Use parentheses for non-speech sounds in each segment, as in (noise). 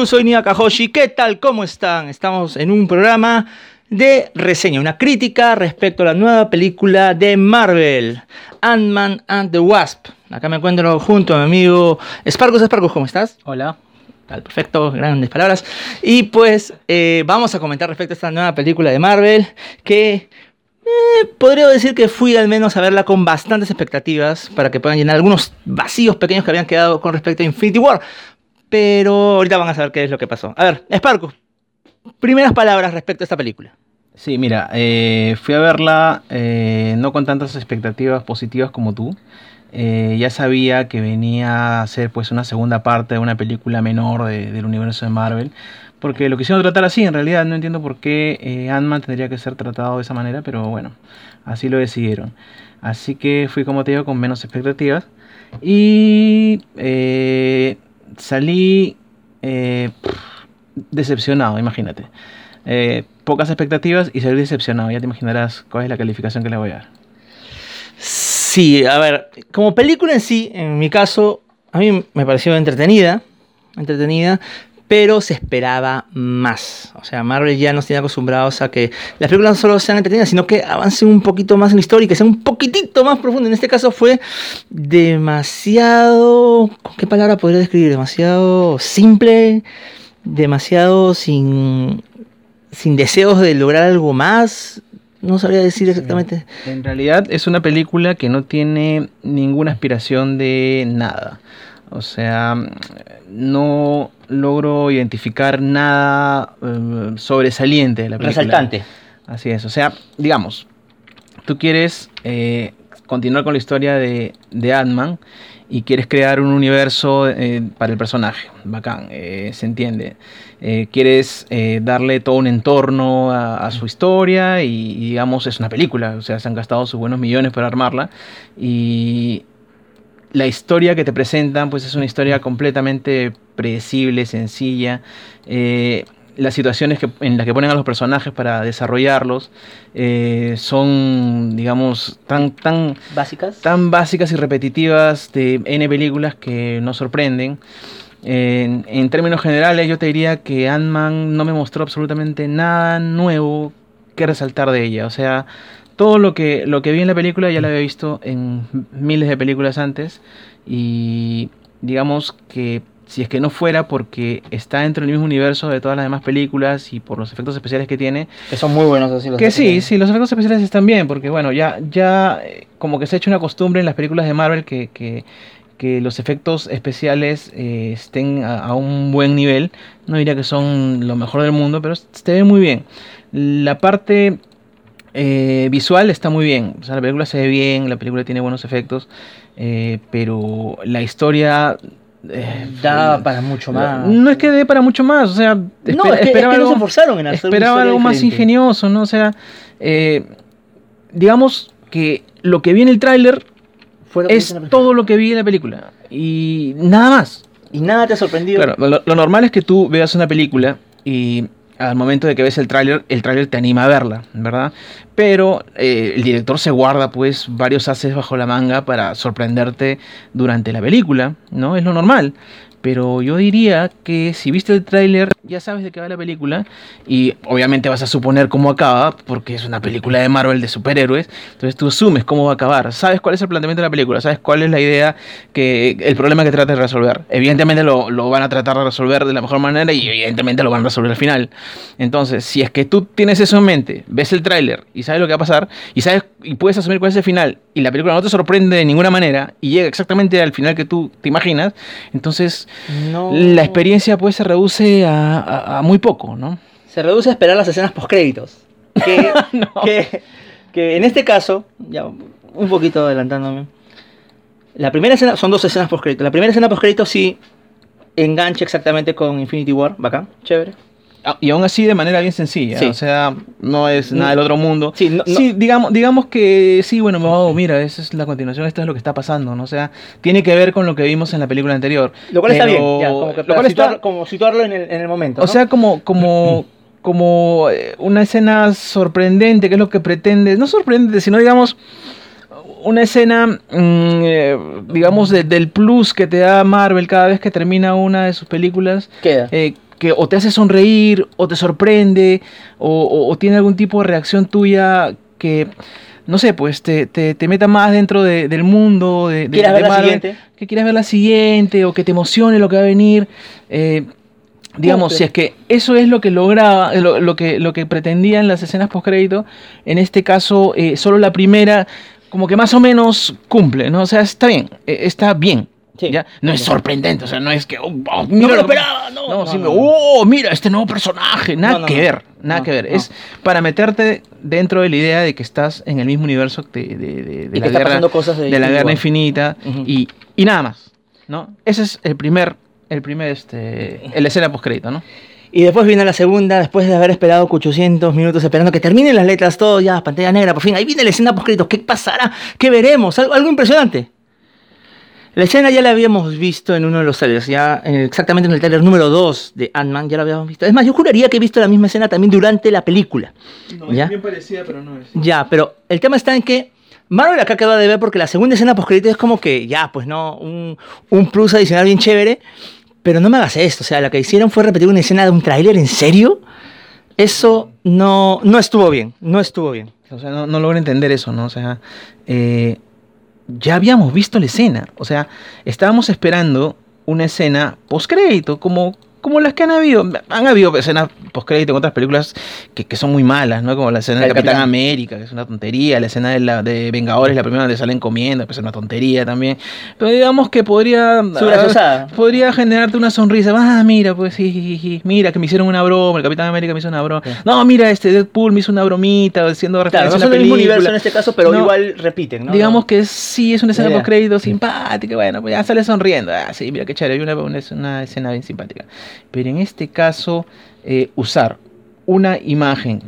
Saludos, soy Nia Kahoshi. ¿Qué tal? ¿Cómo están? Estamos en un programa de reseña, una crítica respecto a la nueva película de Marvel, Ant-Man and the Wasp. Acá me encuentro junto a mi amigo Sparkus. Sparkus, ¿cómo estás? Hola. Tal, perfecto, grandes palabras. Y pues eh, vamos a comentar respecto a esta nueva película de Marvel que eh, podría decir que fui al menos a verla con bastantes expectativas para que puedan llenar algunos vacíos pequeños que habían quedado con respecto a Infinity War. Pero ahorita van a saber qué es lo que pasó. A ver, Sparkus, primeras palabras respecto a esta película. Sí, mira, eh, fui a verla eh, no con tantas expectativas positivas como tú. Eh, ya sabía que venía a ser pues una segunda parte de una película menor de- del universo de Marvel. Porque lo quisieron tratar así, en realidad no entiendo por qué eh, Ant-Man tendría que ser tratado de esa manera, pero bueno, así lo decidieron. Así que fui, como te digo, con menos expectativas. Y salí eh, decepcionado, imagínate. Eh, pocas expectativas y salí decepcionado. Ya te imaginarás cuál es la calificación que le voy a dar. Sí, a ver, como película en sí, en mi caso, a mí me pareció entretenida, entretenida, pero se esperaba más. O sea, Marvel ya nos tiene acostumbrados a que las películas no solo sean entretenidas, sino que avancen un poquito más en la historia y que sean un poquitito más profundo. En este caso fue demasiado, ¿con qué palabra podría describir? Demasiado simple, demasiado sin, sin deseos de lograr algo más. No sabría decir exactamente. En realidad es una película que no tiene ninguna aspiración de nada. O sea, no logro identificar nada eh, sobresaliente de la película. Resaltante. Así es, o sea, digamos, tú quieres eh, continuar con la historia de, de Ant-Man y quieres crear un universo eh, para el personaje. Bacán, eh, se entiende. Quieres darle todo un entorno a, a su historia y, y, digamos, es una película. O sea, se han gastado sus buenos millones para armarla. Y la historia que te presentan, pues es una historia completamente predecible, sencilla. Eh, las situaciones que, en las que ponen a los personajes para desarrollarlos eh, son, digamos, tan, tan, Básicas. tan básicas y repetitivas de N películas que nos sorprenden. En, en términos generales, yo te diría que Ant-Man no me mostró absolutamente nada nuevo que resaltar de ella. O sea, todo lo que, lo que vi en la película ya lo había visto en miles de películas antes. Y digamos que si es que no fuera porque está dentro del mismo universo de todas las demás películas y por los efectos especiales que tiene, Que son muy buenos así los que sí, sí, los efectos especiales están bien, porque bueno, ya, ya eh, como que se ha hecho una costumbre en las películas de Marvel que, que, que los efectos especiales eh, estén a, a un buen nivel. No diría que son lo mejor del mundo, pero se ve muy bien. La parte eh, visual está muy bien, o sea, la película se ve bien, la película tiene buenos efectos, eh, pero la historia... eh, Da para mucho más. no es que dé para mucho más, o sea, No, espera- es que, es que esperaba no se algo- esforzaron en hacer esperaba algo más diferente. ingenioso, ¿no? O sea, eh, digamos que lo que vi en el tráiler es todo lo que vi en la película y nada más. Y nada te ha sorprendido. Claro, lo, lo normal es que tú veas una película y al momento de que ves el tráiler, el tráiler te anima a verla, ¿verdad? Pero eh, el director se guarda pues varios haces bajo la manga para sorprenderte durante la película, ¿no? Es lo normal. Pero yo diría que si viste el tráiler, ya sabes de qué va la película y obviamente vas a suponer cómo acaba, porque es una película de Marvel de superhéroes, entonces tú asumes cómo va a acabar, sabes cuál es el planteamiento de la película, sabes cuál es la idea, que el problema que trata de resolver. Evidentemente lo, lo van a tratar de resolver de la mejor manera y evidentemente lo van a resolver al final. Entonces, si es que tú tienes eso en mente, ves el tráiler y sabes lo que va a pasar y sabes y puedes asumir cuál es el final y la película no te sorprende de ninguna manera y llega exactamente al final que tú te imaginas, entonces No. la experiencia pues se reduce a, a- a muy poco, ¿no? Se reduce a esperar las escenas postcréditos. Que, (laughs) No. que, que en este caso, ya un poquito adelantándome. La primera escena, son dos escenas postcréditos. La primera escena postcrédito sí engancha exactamente con Infinity War, bacán, chévere. Ah, Y aún así de manera bien sencilla, Sí. o sea, no es nada del otro mundo. Sí, no- no- Sí, digamos, digamos que sí, bueno, oh, mira, esa es la continuación, esto es lo que está pasando, ¿no? O sea, tiene que ver con lo que vimos en la película anterior. Lo cual está bien, ya, como, que lo cual está- como situarlo en el, en el momento. O sea, como, como, (clears throat) como eh, una escena sorprendente, que es lo que pretende, no sorprendente, sino digamos, una escena, mm, eh, digamos, de- del plus que te da Marvel cada vez que termina una de sus películas, queda. eh, que o te hace sonreír, o te sorprende, o, o- o tiene algún tipo de reacción tuya que, no sé, pues te, te, te meta más dentro de- del mundo, de, de- ¿Quieres de ver la siguiente? que quieras ver la siguiente, o que te emocione lo que va a venir. eh, digamos, Cumple. si es que eso es lo que lograba, lo, lo que, lo que pretendían las escenas postcrédito, en este caso, eh, solo la primera, como que más o menos cumple, ¿no? O sea, está bien, eh, está bien. Sí. ¿ya? No es sorprendente, o sea, no es que, oh, oh, No mira me lo esperaba, no. no, No, sí, no, no. oh, mira este nuevo personaje, nada No, no, que no. ver, nada No, que ver. no. Es para meterte dentro de la idea de que estás en el mismo universo de, de- de- de la guerra, cosas de la guerra infinita Ujú. y, y nada más, ¿no? Ese es el primer, el primer, este, el escena postcrédito, ¿no? Y después viene la segunda, después de haber esperado 800 minutos esperando que terminen las letras, todo ya, pantalla negra, por fin. Ahí viene la escena post ¿Qué pasará? ¿Qué veremos? Algo, algo impresionante. La escena ya la habíamos visto en uno de los trailers, ya exactamente en el trailer número 2 de Ant-Man, ya la habíamos visto. Es más, yo juraría que he visto la misma escena también durante la película. ¿Ya? parecida, pero no es. Ya, pero el tema está en que Marvel acá quedó de ver porque la segunda escena post es como que ya, pues no, un, un plus adicional bien chévere, pero no me hagas esto, o sea, lo que hicieron fue repetir una escena de un tráiler, ¿en serio? Eso no, no estuvo bien, no estuvo bien. O sea, no, no logro entender eso, ¿no? O sea, eh, ya habíamos visto la escena. O sea, estábamos esperando una escena postcrédito, como, como las que han habido. Han habido escenas postcrédito en otras películas que, que son muy malas, ¿no? Como la escena de El Capitán Capitán. América, que es una tontería. La escena de, la, de Vengadores, la primera donde salen comiendo, que es una tontería también. Pero digamos que podría... Graciosada. podría generarte una sonrisa. Ah, mira, pues sí, sí, sí, mira que me hicieron una broma, el Capitán América me hizo una broma. Sí. No, mira, este Deadpool me hizo una bromita, haciendo Claro, referencia no a del mismo universo en este caso, pero No. igual repiten, ¿no? Digamos que sí es una escena Ya, ya. post crédito simpática, bueno, pues ya sale sonriendo. Ah, sí, mira qué chévere, hay una, una, una escena bien simpática. Pero en este caso, eh, usar una imagen,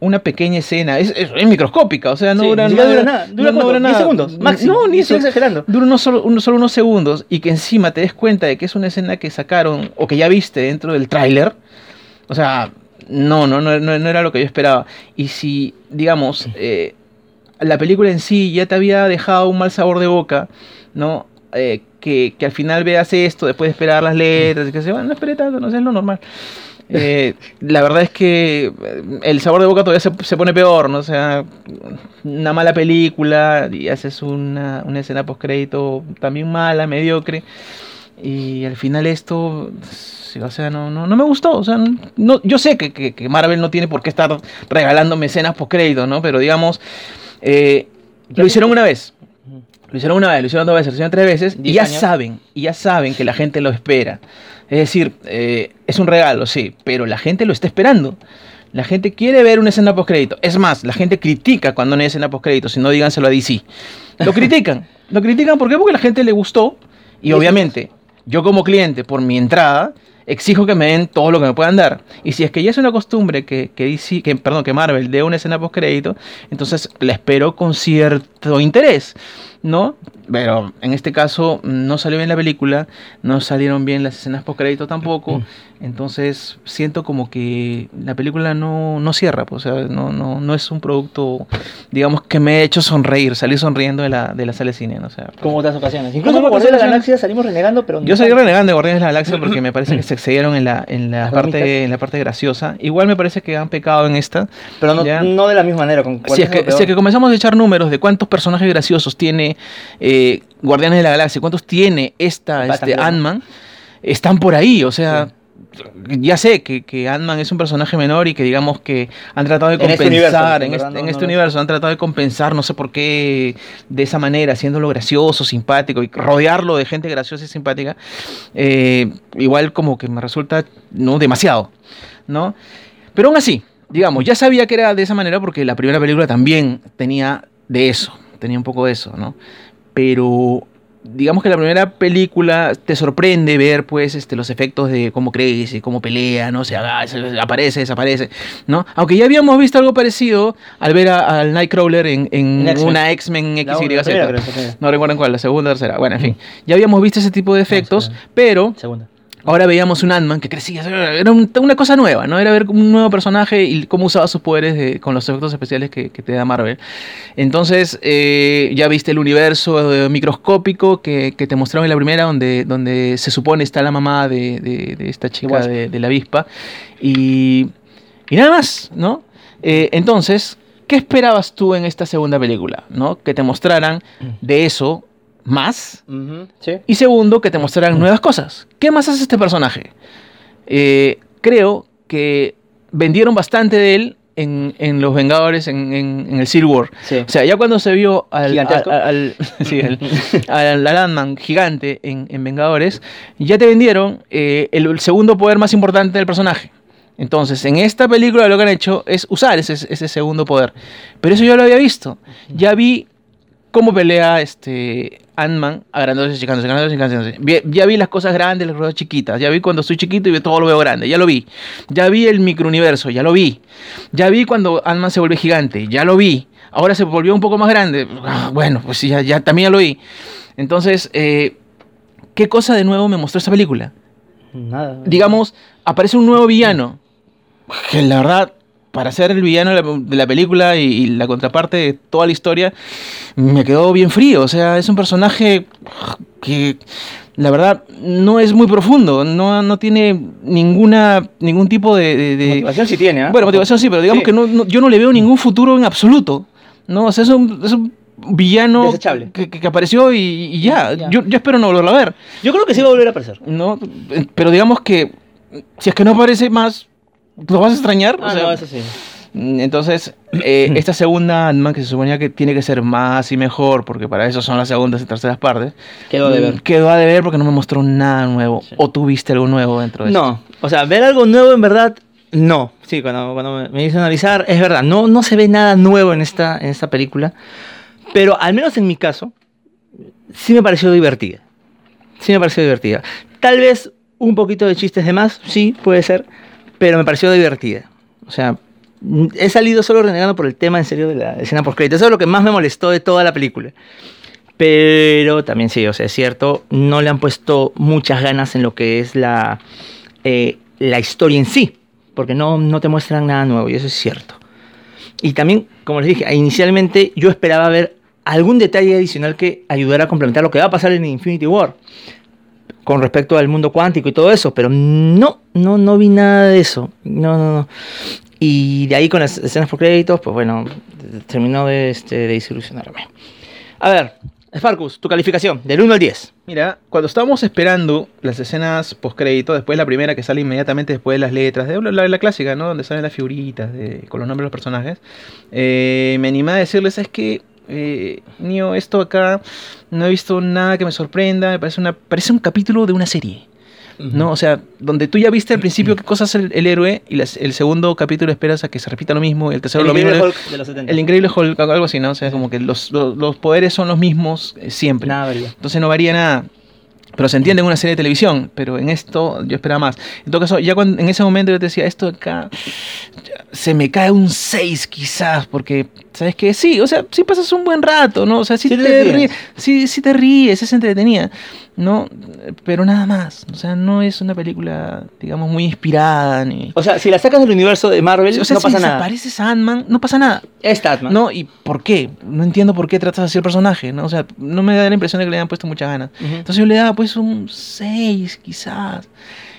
una pequeña escena, es, es- es microscópica, o sea, no Sí, dura, nada- dura nada, dura no, no cuánto, 10 segundos, máximo, No, ni estoy exagerando. Dura unos solo, unos, solo unos segundos y que encima te des cuenta de que es una escena que sacaron o que ya viste dentro del tráiler. O sea, no, no, no, no, no era lo que yo esperaba. Y si, digamos, eh, la película en sí ya te había dejado un mal sabor de boca, ¿no? Eh, que, que al final veas esto después de esperar las letras, y que se bueno, no esperé tanto, no sé, es lo normal. (laughs) Eh, la verdad es que eh, el sabor de boca todavía se, se pone peor, ¿no? O sea, una mala película y haces una, una escena post crédito también mala, mediocre. Y al final esto, o sea, no, no, no me gustó. O sea, no, yo sé que, que- que Marvel no tiene por qué estar regalándome escenas post crédito, ¿no? Pero digamos, eh, lo hicieron una vez. Lo hicieron una vez, lo hicieron dos veces, lo hicieron tres veces y ya años. saben, y ya saben que la gente lo espera. Es decir, eh, es un regalo, sí, pero la gente lo está esperando. La gente quiere ver una escena post crédito. Es más, la gente critica cuando no hay escena post crédito, si no díganselo a DC. Lo (laughs) critican. lo critican ¿por qué? Porque la gente le gustó y obviamente yo como cliente por mi entrada exijo que me den todo lo que me puedan dar. Y si es que ya es una costumbre que, que, DC, que, perdón, que Marvel dé una escena post crédito, entonces la espero con cierto interés, ¿no? Pero en este caso no salió bien la película, no salieron bien las escenas post crédito tampoco, entonces siento como que la película no, no cierra, pues, o sea, no, no, no es un producto, digamos, que me ha hecho sonreír, salir sonriendo de la, de la sala de cine, ¿no? O sea, Como otras ocasiones. Incluso otras Guardianes de la. Galaxia salimos renegando, pero... Yo salí renegando de Guardianes de la Galaxia (laughs) porque me parece que se excedieron en la, en la, parte, en la parte graciosa. Igual me parece que han pecado en esta. Pero no, Ya. no de la misma manera. Con Si es, que, si es que comenzamos a echar números de cuántos personajes graciosos tiene eh, Guardianes de la Galaxia, cuántos tiene esta este. Ant-Man, están por ahí. O sea, ya sé que, que Ant-Man es un personaje menor y que digamos que han tratado de En este compensar universo, en este, en no- este universo, han tratado de compensar, no sé por qué, de esa manera, haciéndolo gracioso, simpático y rodearlo de gente graciosa y simpática. eh, igual como que me resulta no demasiado, ¿no? Pero aún así, digamos, ya sabía que era de esa manera porque la primera película también tenía de eso, tenía un poco de eso, ¿no? Pero digamos que la primera película te sorprende ver pues este los efectos de cómo crece, cómo pelea, no se haga, se- aparece, desaparece, ¿no? Aunque ya habíamos visto algo parecido al ver al Nightcrawler en, en En X-Men. una X-Men XYZ. No recuerdo en cuál, la segunda o tercera. Bueno, en fin. Ya habíamos visto ese tipo de efectos, pero Segunda. Ahora veíamos un Ant-Man que crecía, era un- una cosa nueva, ¿no? Era ver un nuevo personaje y cómo usaba sus poderes de- con los efectos especiales que, que te da Marvel. Entonces, eh, ya viste el universo microscópico que, que te mostraron en la primera, donde, donde se supone está la mamá de, de- de esta chica de, de la avispa. Y, y nada más, ¿no? Eh, entonces, ¿qué esperabas tú en esta segunda película? ¿no? Que te mostraran de eso más. Sí. Y segundo, que te mostraran nuevas cosas. ¿Qué más hace este personaje? Eh, creo que vendieron bastante de él en, en Los Vengadores, en, en- en el Civil War. Sí. O sea, ya cuando se vio al, al, al- (laughs) sí, al- al- al Ant-Man gigante en, en Vengadores, ya te vendieron eh, el, el segundo poder más importante del personaje. Entonces, en esta película lo que han hecho es usar ese, ese segundo poder. Pero eso yo lo había visto. Ya vi cómo pelea este Ant-Man agrandándose, chicándose, agrandándose, chicándose. Ya vi las cosas grandes, las cosas chiquitas. Ya vi cuando estoy chiquito y todo lo veo grande. Ya lo vi. Ya vi el microuniverso. Ya lo vi. Ya vi cuando Ant-Man se vuelve gigante. Ya lo vi. Ahora se volvió un poco más grande. Ah, Bueno, pues sí, ya, ya también ya lo vi. Entonces, eh, ¿qué cosa de nuevo me mostró esta película? Nada. digamos, aparece un nuevo villano. Que la verdad, para ser el villano de la, de la película y, y la contraparte de toda la historia, me quedó bien frío. O sea, es un personaje que la verdad no es muy profundo, no, no tiene ninguna ningún tipo de... de- de- Motivación sí tiene, ¿ah? bueno, motivación sí, pero digamos Sí. que no, no- yo no le veo ningún futuro en absoluto. No, o sea, es un, es un villano que, que- apareció y, y ya. Ya. Yo, yo espero no volverlo a ver. Yo creo que sí va a volver a aparecer. No, eh, pero digamos que si es que no aparece más, lo vas a extrañar. o Ah, sea, no, eso sí. mm, Entonces, eh, (clears throat) esta segunda Ant-Man que se suponía que tiene que ser más y mejor, porque para eso son las segundas y terceras partes, Quedó de mm, ver. Quedó a deber porque no me mostró nada nuevo. Sí. O tú viste algo nuevo dentro de esto. No, o sea, ver algo nuevo en verdad, no. Sí, cuando, cuando me, me hice analizar, es verdad, no, no se ve nada nuevo en esta, en esta película, pero al menos en mi caso, sí me pareció divertida. Sí me pareció divertida. Tal vez un poquito de chistes de más, sí, puede ser, pero me pareció divertida. O sea, he salido solo renegando por el tema en serio de la escena post crédito. Eso es lo que más me molestó de toda la película. Pero también sí, o sea, es cierto, no le han puesto muchas ganas en lo que es la, eh, la historia en sí, porque no, no te muestran nada nuevo, y eso es cierto. Y también, como les dije, inicialmente yo esperaba ver algún detalle adicional que ayudara a complementar lo que va a pasar en Infinity War con respecto al mundo cuántico y todo eso, pero no, no, no vi nada de eso. No, no, no. Y de ahí con las escenas por créditos, pues bueno, terminó de, este, de desilusionarme. A ver, Sparkus, tu calificación, del 1 al 10. Mira, cuando estábamos esperando las escenas post-crédito, después la primera que sale inmediatamente después de las letras, de la, la clásica, ¿no? Donde salen las figuritas de- con los nombres de los personajes, eh, me animé a decirles, es que, eh, Nio, esto acá, no he visto nada que me sorprenda, me parece, una, parece un capítulo de una serie. ¿no? O sea, donde tú ya viste al principio qué cosa es el, el héroe y las- el segundo capítulo esperas a que se repita lo mismo y el tercero El lo mismo. Hulk de los 70. El increíble Hulk, algo así, ¿no? O sea, como que los, los, los poderes son los mismos eh, siempre. Nada varía. Entonces no varía nada. Pero se entiende en una serie de televisión, pero en esto yo esperaba más. En todo caso, ya cuando, en ese momento yo te decía, esto acá se me cae un 6 quizás, porque, ¿sabes qué? Sí, o sea, sí pasas un buen rato, ¿no? O sea, sí, Sí te te, ríes. sí, sí te ríes, es entretenida, ¿no? Pero nada más, o sea, no es una película, digamos, muy inspirada, ni... O sea, si la sacas del universo de Marvel, O sea, no si pasa nada. desaparece Sandman, no pasa nada. Es Statman. No, ¿y por qué? No entiendo por qué tratas así el personaje, ¿no? O sea, no me da la impresión de que le hayan puesto muchas ganas. Ujú. Entonces yo le daba pues un 6 quizás.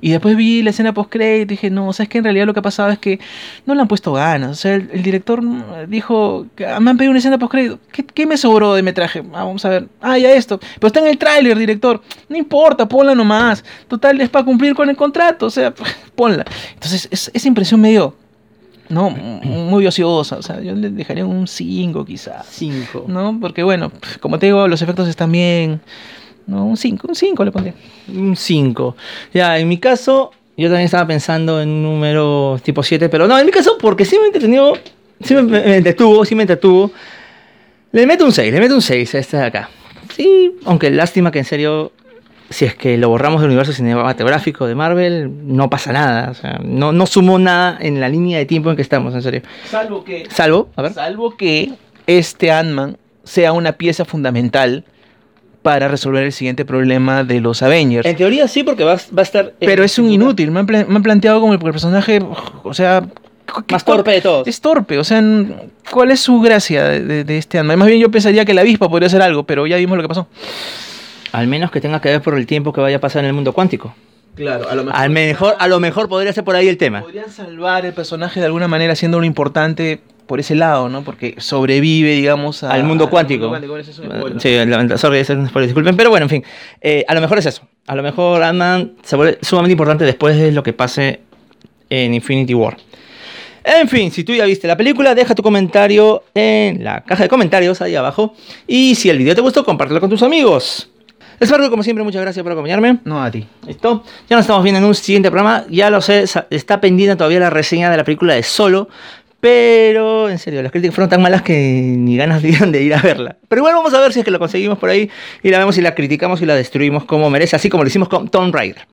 Y después vi la escena post crédito y dije, no, o sea, es que en realidad lo que ha pasado es que no le han puesto ganas. O sea, el, el director dijo, que, "Ah, me han pedido una escena post crédito. ¿Qué, qué me sobró de metraje? Ah, vamos a ver. Ah, ya esto. Pero está en el tráiler, director. No importa, ponla nomás. Total, es para cumplir con el contrato. O sea, (laughs) ponla. Entonces, es- esa impresión me dio. No, (clears throat) muy ociosa. O sea, yo le dejaría un 5 quizás. 5. ¿no? Porque bueno, como te digo, los efectos están bien. No, un 5, un 5 le pondría. Un 5. Ya, en mi caso, yo también estaba pensando en un número tipo 7, pero no, en mi caso, porque sí me entretenió, sí me, me entretuvo, sí me entretuvo. Le meto un 6, le meto un 6 a este de acá. Sí, aunque lástima que en serio, si es que lo borramos del universo cinematográfico de Marvel, no pasa nada. O sea, no, no sumó nada en la línea de tiempo en que estamos, en serio. Salvo que, Salvo, a ver. salvo que este Ant-Man sea una pieza fundamental para resolver el siguiente problema de los Avengers. En teoría sí, porque va, va a estar... Pero es un inútil, me han, pla- me han planteado como el personaje, o sea... ¿qué- Más torpe de todos. Es torpe, o sea, ¿cuál es su gracia de, de- de este Ant-Man? Más bien yo pensaría que la avispa podría hacer algo, pero ya vimos lo que pasó. Al menos que tenga que ver por el tiempo que vaya a pasar en el mundo cuántico. Claro, a lo Al mejor, a lo mejor podría ser por ahí el tema. Podrían salvar el personaje de alguna manera haciéndolo importante por ese lado, ¿no? Porque sobrevive, digamos, a- al mundo cuántico. Ese es un spoiler. Sí, lamenta- sorry, disculpen, pero bueno, en fin. Eh, a lo mejor es eso. A lo mejor Ant-Man se vuelve sumamente importante después de lo que pase en Infinity War. En fin, si tú ya viste la película, deja tu comentario en la caja de comentarios ahí abajo. Y si el video te gustó, compártelo con tus amigos. Les como siempre, muchas gracias por acompañarme. No a ti. ¿Listo? Ya nos estamos viendo en un siguiente programa. Ya lo sé, está pendiente todavía la reseña de la película de Solo. Pero, en serio, las críticas fueron tan malas que ni ganas (laughs) dieron de ir a verla. Pero igual vamos a ver si es que lo conseguimos por ahí y la vemos y la criticamos y la destruimos como merece, así como lo hicimos con Tomb Raider.